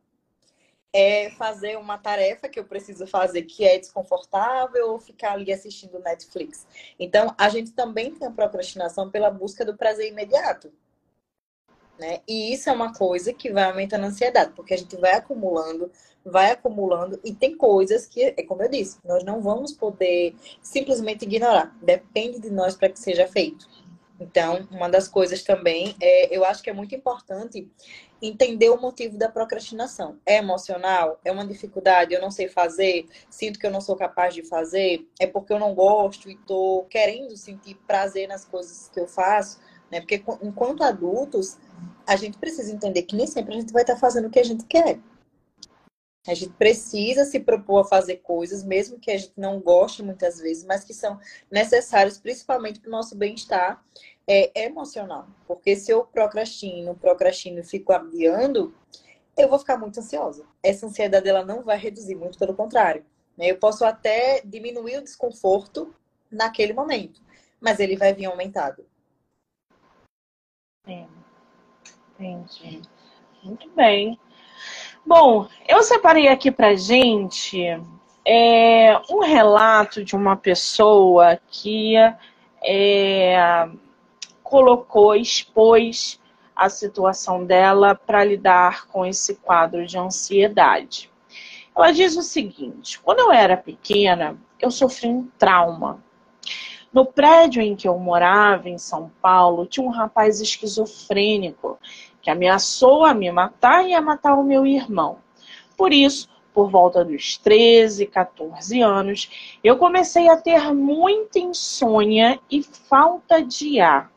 é fazer uma tarefa que eu preciso fazer que é desconfortável ou ficar ali assistindo Netflix. Então, a gente também tem a procrastinação pela busca do prazer imediato. Né? E isso é uma coisa que vai aumentando a ansiedade, porque a gente vai acumulando, vai acumulando, e tem coisas que, é como eu disse, nós não vamos poder simplesmente ignorar. Depende de nós para que seja feito. Então, uma das coisas também, é, eu acho que é muito importante entender o motivo da procrastinação. É emocional? É uma dificuldade? Eu não sei fazer? Sinto que eu não sou capaz de fazer? É porque eu não gosto e estou querendo sentir prazer nas coisas que eu faço? Né? Porque enquanto adultos, a gente precisa entender que nem sempre a gente vai estar fazendo o que a gente quer. A gente precisa se propor a fazer coisas, mesmo que a gente não goste muitas vezes, mas que são necessárias principalmente para o nosso bem-estar é, emocional. Porque se eu procrastino, procrastino e fico adiando, eu vou ficar muito ansiosa. Essa ansiedade ela não vai reduzir, muito pelo contrário. Né? Eu posso até diminuir o desconforto naquele momento, mas ele vai vir aumentado. Entendi. Muito bem. Bom, eu separei aqui pra gente é, um relato de uma pessoa que é, colocou, expôs a situação dela para lidar com esse quadro de ansiedade. Ela diz o seguinte: quando eu era pequena, eu sofri um trauma. No prédio em que eu morava, em São Paulo, tinha um rapaz esquizofrênico que ameaçou a me matar e a matar o meu irmão. Por isso, por volta dos 13, 14 anos, eu comecei a ter muita insônia e falta de ar.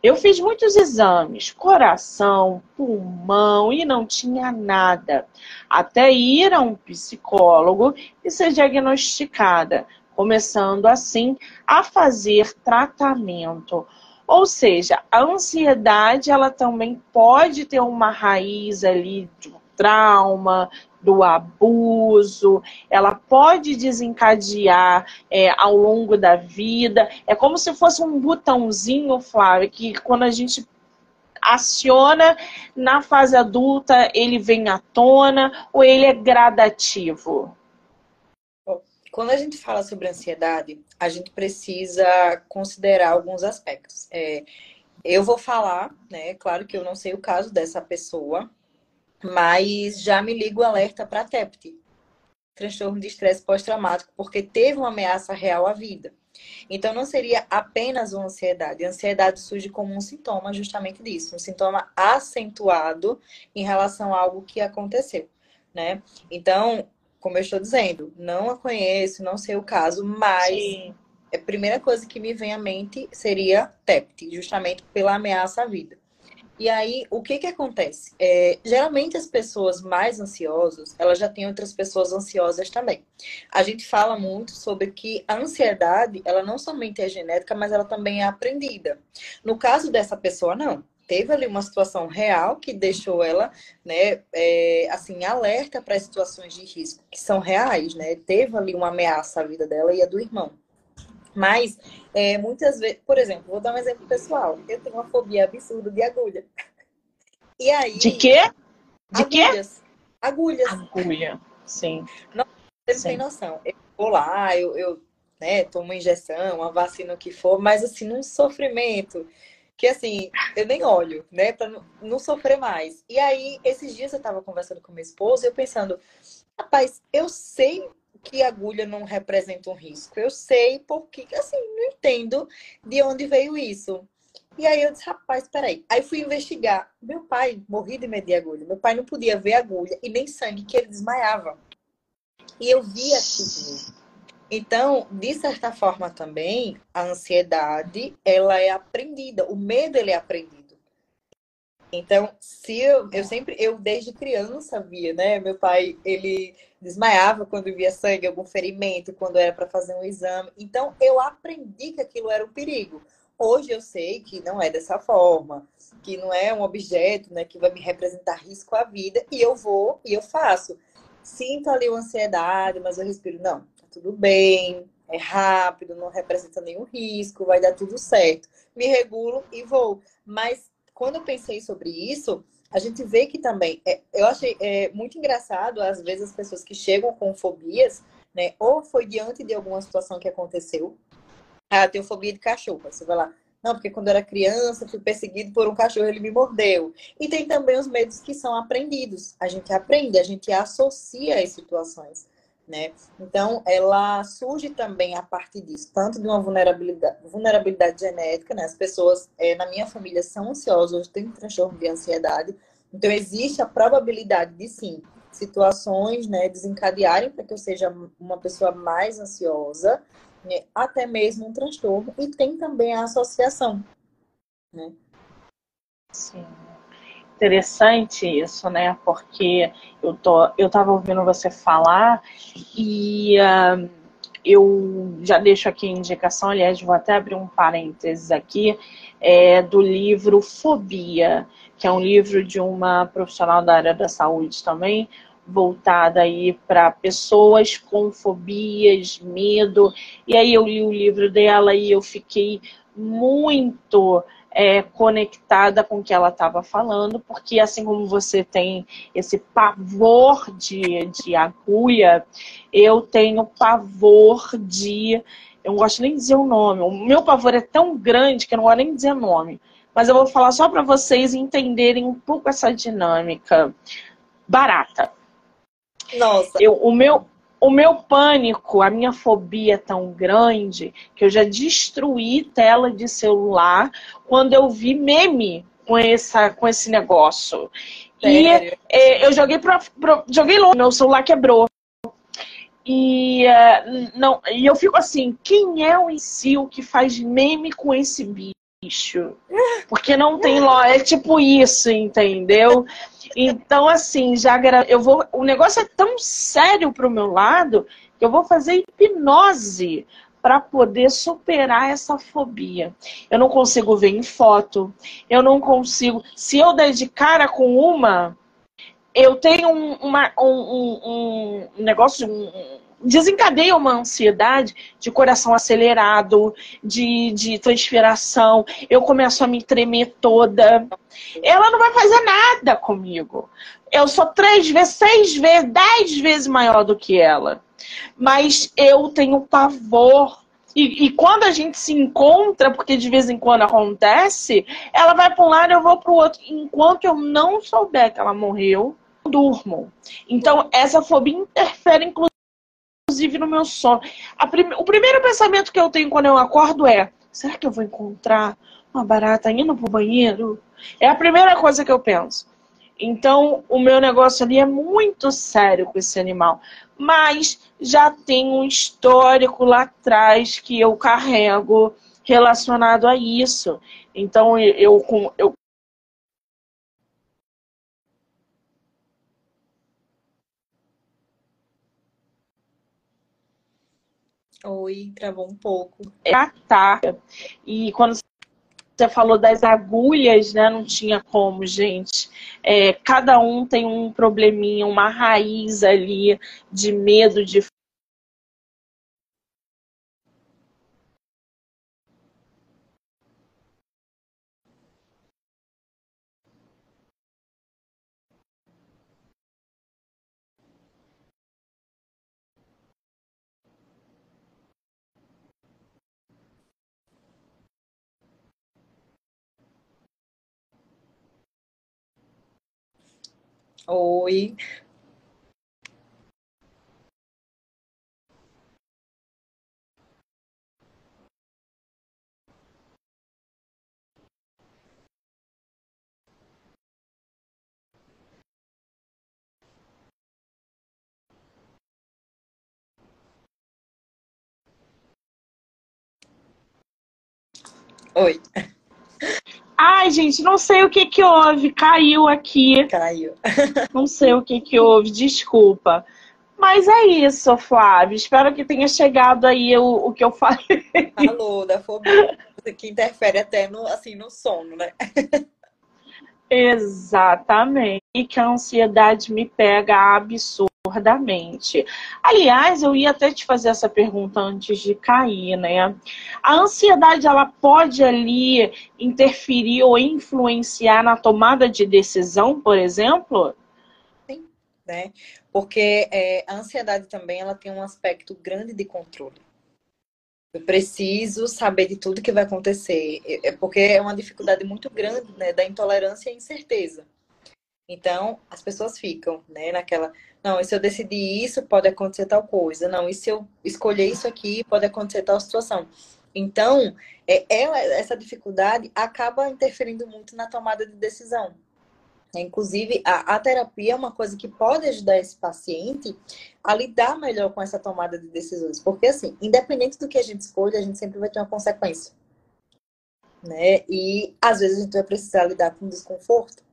Eu fiz muitos exames, coração, pulmão e não tinha nada. Até ir a um psicólogo e ser diagnosticada, começando assim a fazer tratamento. Ou seja, a ansiedade ela também pode ter uma raiz ali de um trauma, do abuso, ela pode desencadear é, ao longo da vida. É como se fosse um botãozinho, Flávio, que quando a gente aciona na fase adulta, ele vem à tona ou ele é gradativo? Quando a gente fala sobre ansiedade, a gente precisa considerar alguns aspectos. É, eu vou falar, né? Claro que eu não sei o caso dessa pessoa, mas já me ligo alerta para TEPT, transtorno de estresse pós-traumático, porque teve uma ameaça real à vida. Então, não seria apenas uma ansiedade. A ansiedade surge como um sintoma justamente disso, um sintoma acentuado em relação a algo que aconteceu, né? Então, como eu estou dizendo, não a conheço, não sei o caso, mas Sim. a primeira coisa que me vem à mente seria TEPT, justamente pela ameaça à vida. E aí, o que que acontece? É, geralmente as pessoas mais ansiosas, elas já têm outras pessoas ansiosas também. A gente fala muito sobre que a ansiedade, ela não somente é genética, mas ela também é aprendida. No caso dessa pessoa, não. Teve ali uma situação real que deixou ela, né, é, assim, alerta para as situações de risco, que são reais, né? Teve ali uma ameaça à vida dela e a do irmão. Mas, é, muitas vezes, por exemplo, vou dar um exemplo pessoal. Eu tenho uma fobia absurda de agulha. E aí. De quê? De agulhas. quê? Agulhas. Agulha, sim. Não, você não tem noção. Eu vou lá, eu, eu né, tomo injeção, uma vacina, o que for, mas assim, num sofrimento que assim, eu nem olho, né, pra não, sofrer mais. E aí, esses dias eu tava conversando com minha esposa e eu pensando, rapaz, eu sei que agulha não representa um risco. Eu sei porque, assim, não entendo de onde veio isso. E aí eu disse, rapaz, peraí. Aí fui investigar. Meu pai morria de medo de agulha. Meu pai não podia ver agulha e nem sangue, que ele desmaiava. E eu via aquilo. Então, de certa forma também, a ansiedade, ela é aprendida. O medo, ele é aprendido. Então, se eu, eu sempre, eu desde criança via, né? Meu pai, ele desmaiava quando via sangue, algum ferimento, quando era para fazer um exame. Então, eu aprendi que aquilo era um perigo. Hoje eu sei que não é dessa forma, que não é um objeto, né, que vai me representar risco à vida, e eu vou e eu faço. Sinto ali uma ansiedade, mas eu respiro, não, tudo bem, é rápido, não representa nenhum risco, vai dar tudo certo. Me regulo e vou. Mas quando eu pensei sobre isso, a gente vê que também, é, eu achei é, muito engraçado, às vezes, as pessoas que chegam com fobias, né? Ou foi diante de alguma situação que aconteceu. Ah, eu tenho fobia de cachorro. Você vai lá, não, porque quando eu era criança, fui perseguido por um cachorro, ele me mordeu. E tem também os medos que são aprendidos. A gente aprende, a gente associa as situações né? Então, ela surge também a partir disso, tanto de uma vulnerabilidade, vulnerabilidade genética, né? As pessoas é, na minha família são ansiosas, têm transtorno de ansiedade, então existe a probabilidade de sim situações, né, desencadearem para que eu seja uma pessoa mais ansiosa, né? até mesmo um transtorno, e tem também a associação, né? Sim interessante isso, né? Porque eu tô, eu estava ouvindo você falar e uh, eu já deixo aqui a indicação, aliás, vou até abrir um parênteses aqui, é, do livro Fobia, que é um livro de uma profissional da área da saúde também, voltada aí para pessoas com fobias, medo. E aí eu li o livro dela e eu fiquei muito é, conectada com o que ela estava falando, porque assim como você tem esse pavor de, de agulha, eu tenho pavor de. Eu não gosto nem de dizer o nome. O meu pavor é tão grande que eu não gosto nem de dizer nome. Mas eu vou falar só para vocês entenderem um pouco essa dinâmica. Barata. Nossa. Eu, o meu, o meu pânico, a minha fobia é tão grande que eu já destruí tela de celular quando eu vi meme com, essa, com esse negócio. Sério? E é, eu joguei pra, pra, joguei longe, meu celular quebrou. E, uh, não, e eu fico assim, quem é o imbecil que faz meme com esse bicho? Porque não tem loja, é tipo isso, entendeu? Então, assim, já eu vou. O negócio é tão sério pro meu lado que eu vou fazer hipnose para poder superar essa fobia. Eu não consigo ver em foto, eu não consigo. Se eu der de cara com uma, eu tenho um, uma, um, um, um negócio, um, desencadeia uma ansiedade de coração acelerado, de, de transpiração, eu começo a me tremer toda. Ela não vai fazer nada comigo. Eu sou três vezes, seis vezes, dez vezes maior do que ela. Mas eu tenho pavor. E, e quando a gente se encontra, porque de vez em quando acontece, ela vai para um lado, eu vou para o outro. Enquanto eu não souber que ela morreu, eu durmo. Então, essa fobia interfere, inclusive inclusive no meu sono. Prim... O primeiro pensamento que eu tenho quando eu acordo é: será que eu vou encontrar uma barata indo pro banheiro? É a primeira coisa que eu penso. Então, o meu negócio ali é muito sério com esse animal. Mas já tem um histórico lá atrás que eu carrego relacionado a isso. Então, eu, eu Oi, travou um pouco. É tá. E quando você falou das agulhas, né? Não tinha como, gente. É, cada um tem um probleminha, uma raiz ali de medo, de Oi. Oi. Ai, gente, não sei o que que houve, caiu aqui. Caiu. [LAUGHS] não sei o que que houve, desculpa. Mas é isso, Flávio. Espero que tenha chegado aí o, o que eu falei. Alô, da fobia, que interfere até no, assim, no sono, né? Exatamente. E que a ansiedade me pega absurdamente. Aliás, eu ia até te fazer essa pergunta antes de cair, né? A ansiedade, ela pode ali interferir ou influenciar na tomada de decisão, por exemplo? Sim, né? Porque é, a ansiedade também, ela tem um aspecto grande de controle. Eu preciso saber de tudo que vai acontecer. É, é porque é uma dificuldade muito grande, né, da intolerância e incerteza. Então, as pessoas ficam, né, naquela, não, e se eu decidir isso, pode acontecer tal coisa. Não, e se eu escolher isso aqui, pode acontecer tal situação. Então, é, ela, essa dificuldade acaba interferindo muito na tomada de decisão. Inclusive, a, a, terapia é uma coisa que pode ajudar esse paciente a lidar melhor com essa tomada de decisões. Porque, assim, independente do que a gente escolha, a gente sempre vai ter uma consequência. Né? E, às vezes, a gente vai precisar lidar com desconforto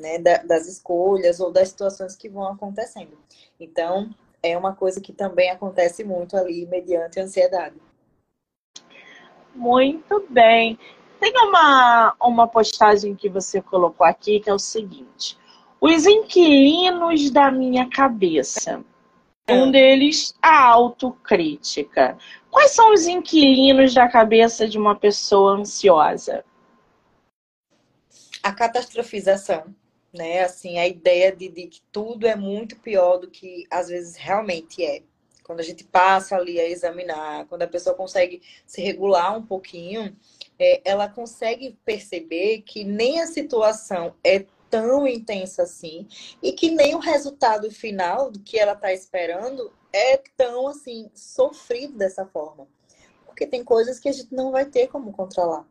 né? Da, das escolhas ou das situações que vão acontecendo. Então, é uma coisa que também acontece muito ali mediante a ansiedade. Muito bem. Tem uma, uma postagem que você colocou aqui que é o seguinte: os inquilinos da minha cabeça. Um é. deles, a autocrítica. Quais são os inquilinos da cabeça de uma pessoa ansiosa? A catastrofização, né? Assim, a ideia de, de que tudo é muito pior do que às vezes realmente é. Quando a gente passa ali a examinar, quando a pessoa consegue se regular um pouquinho, é, ela consegue perceber que nem a situação é tão intensa assim e que nem o resultado final do que ela está esperando é tão assim sofrido dessa forma. Porque tem coisas que a gente não vai ter como controlar.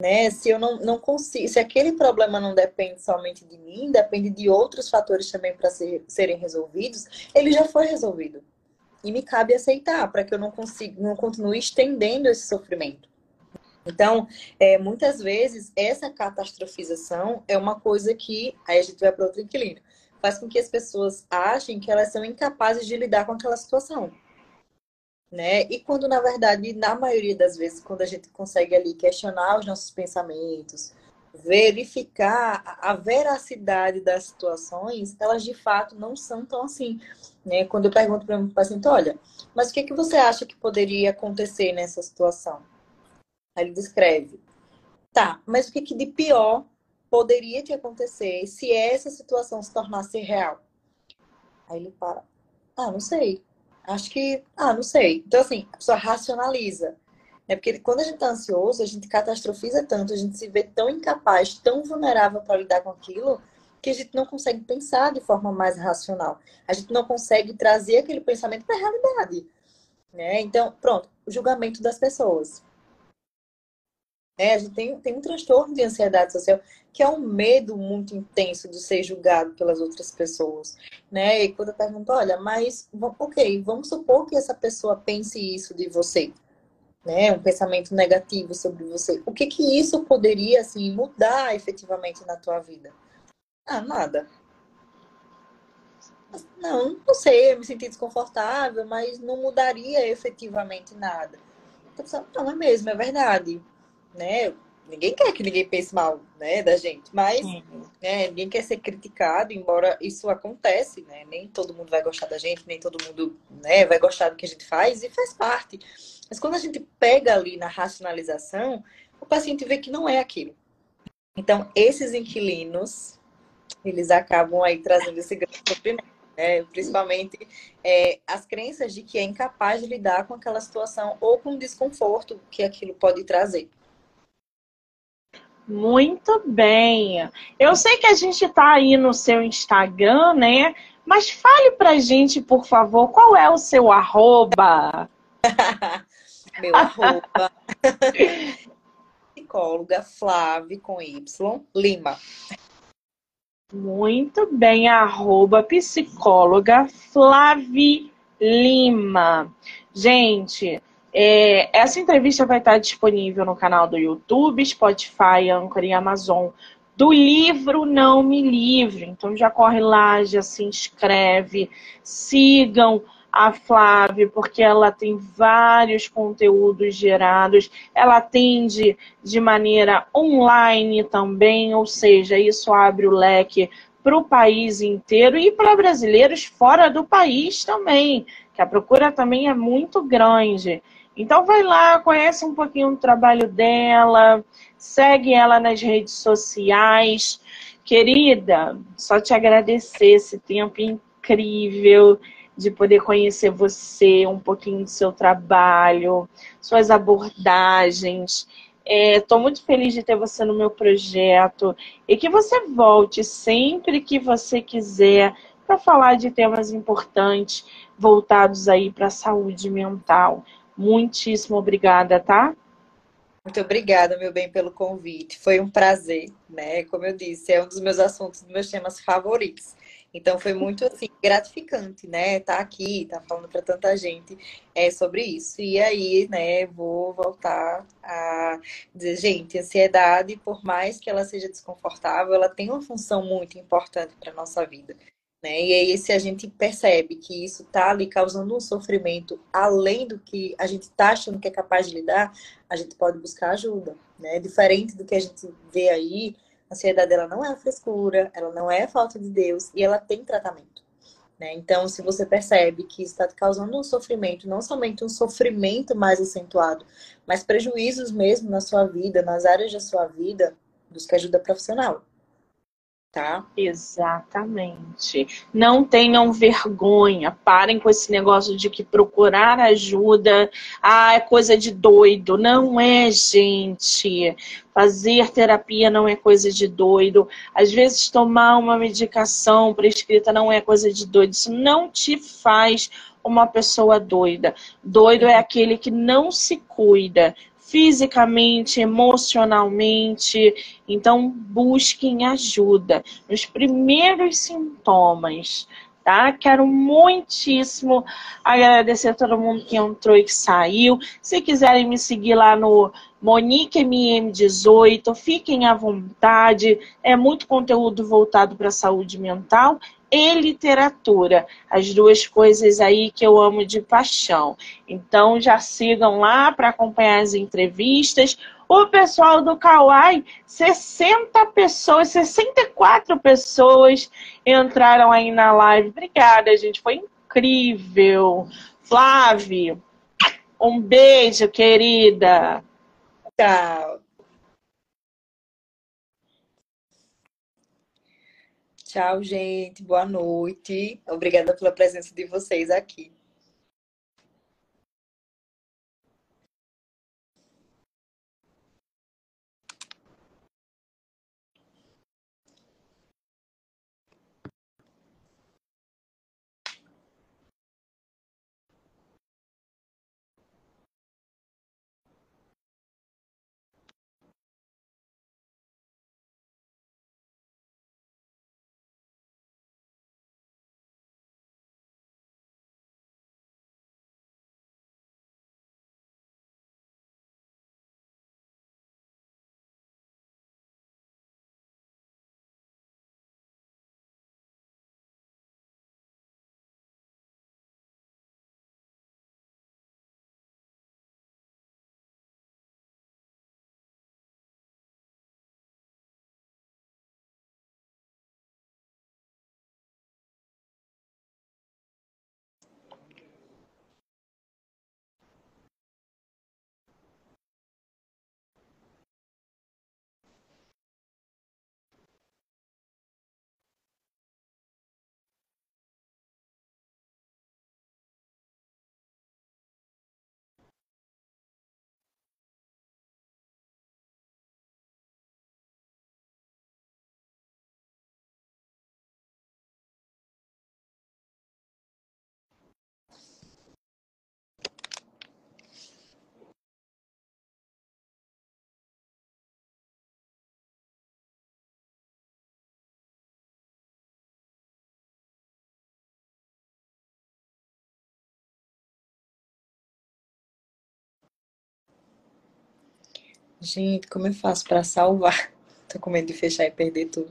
Né? Se eu não, não consigo, se aquele problema não depende somente de mim, depende de outros fatores também para ser, serem resolvidos, ele já foi resolvido. E me cabe aceitar para que eu não consiga, não continue estendendo esse sofrimento. Então, é, muitas vezes, essa catastrofização é uma coisa que, aí a gente vai para outro inquilino, faz com que as pessoas achem que elas são incapazes de lidar com aquela situação. Né? E quando, na verdade, na maioria das vezes, quando a gente consegue ali questionar os nossos pensamentos, verificar a veracidade das situações, elas de fato não são tão assim. Né? Quando eu pergunto para um paciente, olha, mas o que, que você acha que poderia acontecer nessa situação? Aí ele descreve. Tá, mas o que, que de pior poderia te acontecer se essa situação se tornasse real? Aí ele para. Ah, não sei. Acho que. Ah, não sei. Então, assim, a pessoa racionaliza. Né? Porque quando a gente está ansioso, a gente catastrofiza tanto, a gente se vê tão incapaz, tão vulnerável para lidar com aquilo, que a gente não consegue pensar de forma mais racional. A gente não consegue trazer aquele pensamento para a realidade. Né? Então, pronto, o julgamento das pessoas. Né? A gente tem, tem um transtorno de ansiedade social que é um medo muito intenso de ser julgado pelas outras pessoas. Né? E quando eu pergunto, olha, mas ok, vamos supor que essa pessoa pense isso de você. Né, um pensamento negativo sobre você. O que que isso poderia assim mudar efetivamente na tua vida? Ah, nada. Não, não sei, eu me senti desconfortável, mas não mudaria efetivamente nada. Então, não é mesmo, é verdade né? Ninguém quer que ninguém pense mal, né, da gente, mas né, ninguém quer ser criticado, embora isso acontece, né? Nem todo mundo vai gostar da gente, nem todo mundo, né, vai gostar do que a gente faz e faz parte. Mas quando a gente pega ali na racionalização, o paciente vê que não é aquilo. Então, esses inquilinos, eles acabam aí trazendo esse grande sofrimento. Né? Principalmente é, as crenças de que é incapaz de lidar com aquela situação ou com o desconforto que aquilo pode trazer. Muito bem. Eu sei que a gente está aí no seu Instagram, né? Mas fale pra gente, por favor, qual é o seu arroba? [LAUGHS] Meu arroba. [LAUGHS] Psicóloga Flávia com Y Lima. Muito bem, arroba psicóloga Flávia Lima. Gente, É, essa entrevista vai estar disponível no canal do YouTube, Spotify, Anchor e Amazon do livro Não Me Livre. Então já corre lá, já se inscreve, sigam a Flávia, porque ela tem vários conteúdos gerados, ela atende de maneira online também, ou seja, isso abre o leque para o país inteiro e para brasileiros fora do país também, que a procura também é muito grande. Então vai lá, conhece um pouquinho do trabalho dela, segue ela nas redes sociais. Querida, só te agradecer esse tempo incrível de poder conhecer você, um pouquinho do seu trabalho, suas abordagens. Estou é, muito feliz de ter você no meu projeto e que você volte sempre que você quiser para falar de temas importantes voltados aí para a saúde mental. Muitíssimo obrigada, tá? Muito obrigada, meu bem, pelo convite. Foi um prazer, né? Como eu disse, é um dos meus assuntos, dos meus temas favoritos. Então foi muito assim gratificante, né? Estar tá aqui, estar tá falando para tanta gente é sobre isso. E aí, né? Vou voltar a dizer, gente, ansiedade, por mais que ela seja desconfortável, ela tem uma função muito importante para nossa vida. Né? E aí, se a gente percebe que isso está ali causando um sofrimento além do que a gente está achando que é capaz de lidar, a gente pode buscar ajuda. Né? Diferente do que a gente vê aí, a ansiedade ela não é frescura, ela não é falta de Deus e ela tem tratamento. Né? Então, se você percebe que está causando um sofrimento, não somente um sofrimento mais acentuado, mas prejuízos mesmo na sua vida, nas áreas da sua vida, busque ajuda profissional tá? Exatamente. Não tenham vergonha, parem com esse negócio de que procurar ajuda ah, é coisa de doido. Não é, gente. Fazer terapia não é coisa de doido. Às vezes tomar uma medicação prescrita não é coisa de doido. Isso não te faz uma pessoa doida. Doido é aquele que não se cuida, fisicamente, emocionalmente. Então, busquem ajuda nos primeiros sintomas. Tá? Quero muitíssimo agradecer a todo mundo que entrou e que saiu. Se quiserem me seguir lá no MoniqueMM18, fiquem à vontade. É muito conteúdo voltado para a saúde mental e literatura. As duas coisas aí que eu amo de paixão. Então já sigam lá para acompanhar as entrevistas. O pessoal do Kauai, 60 pessoas, 64 pessoas entraram aí na live. Obrigada, gente. Foi incrível. Flávio, um beijo, querida. Tchau. Tchau, gente. Boa noite. Obrigada pela presença de vocês aqui. Gente, como eu faço para salvar? [LAUGHS] Tô com medo de fechar e perder tudo.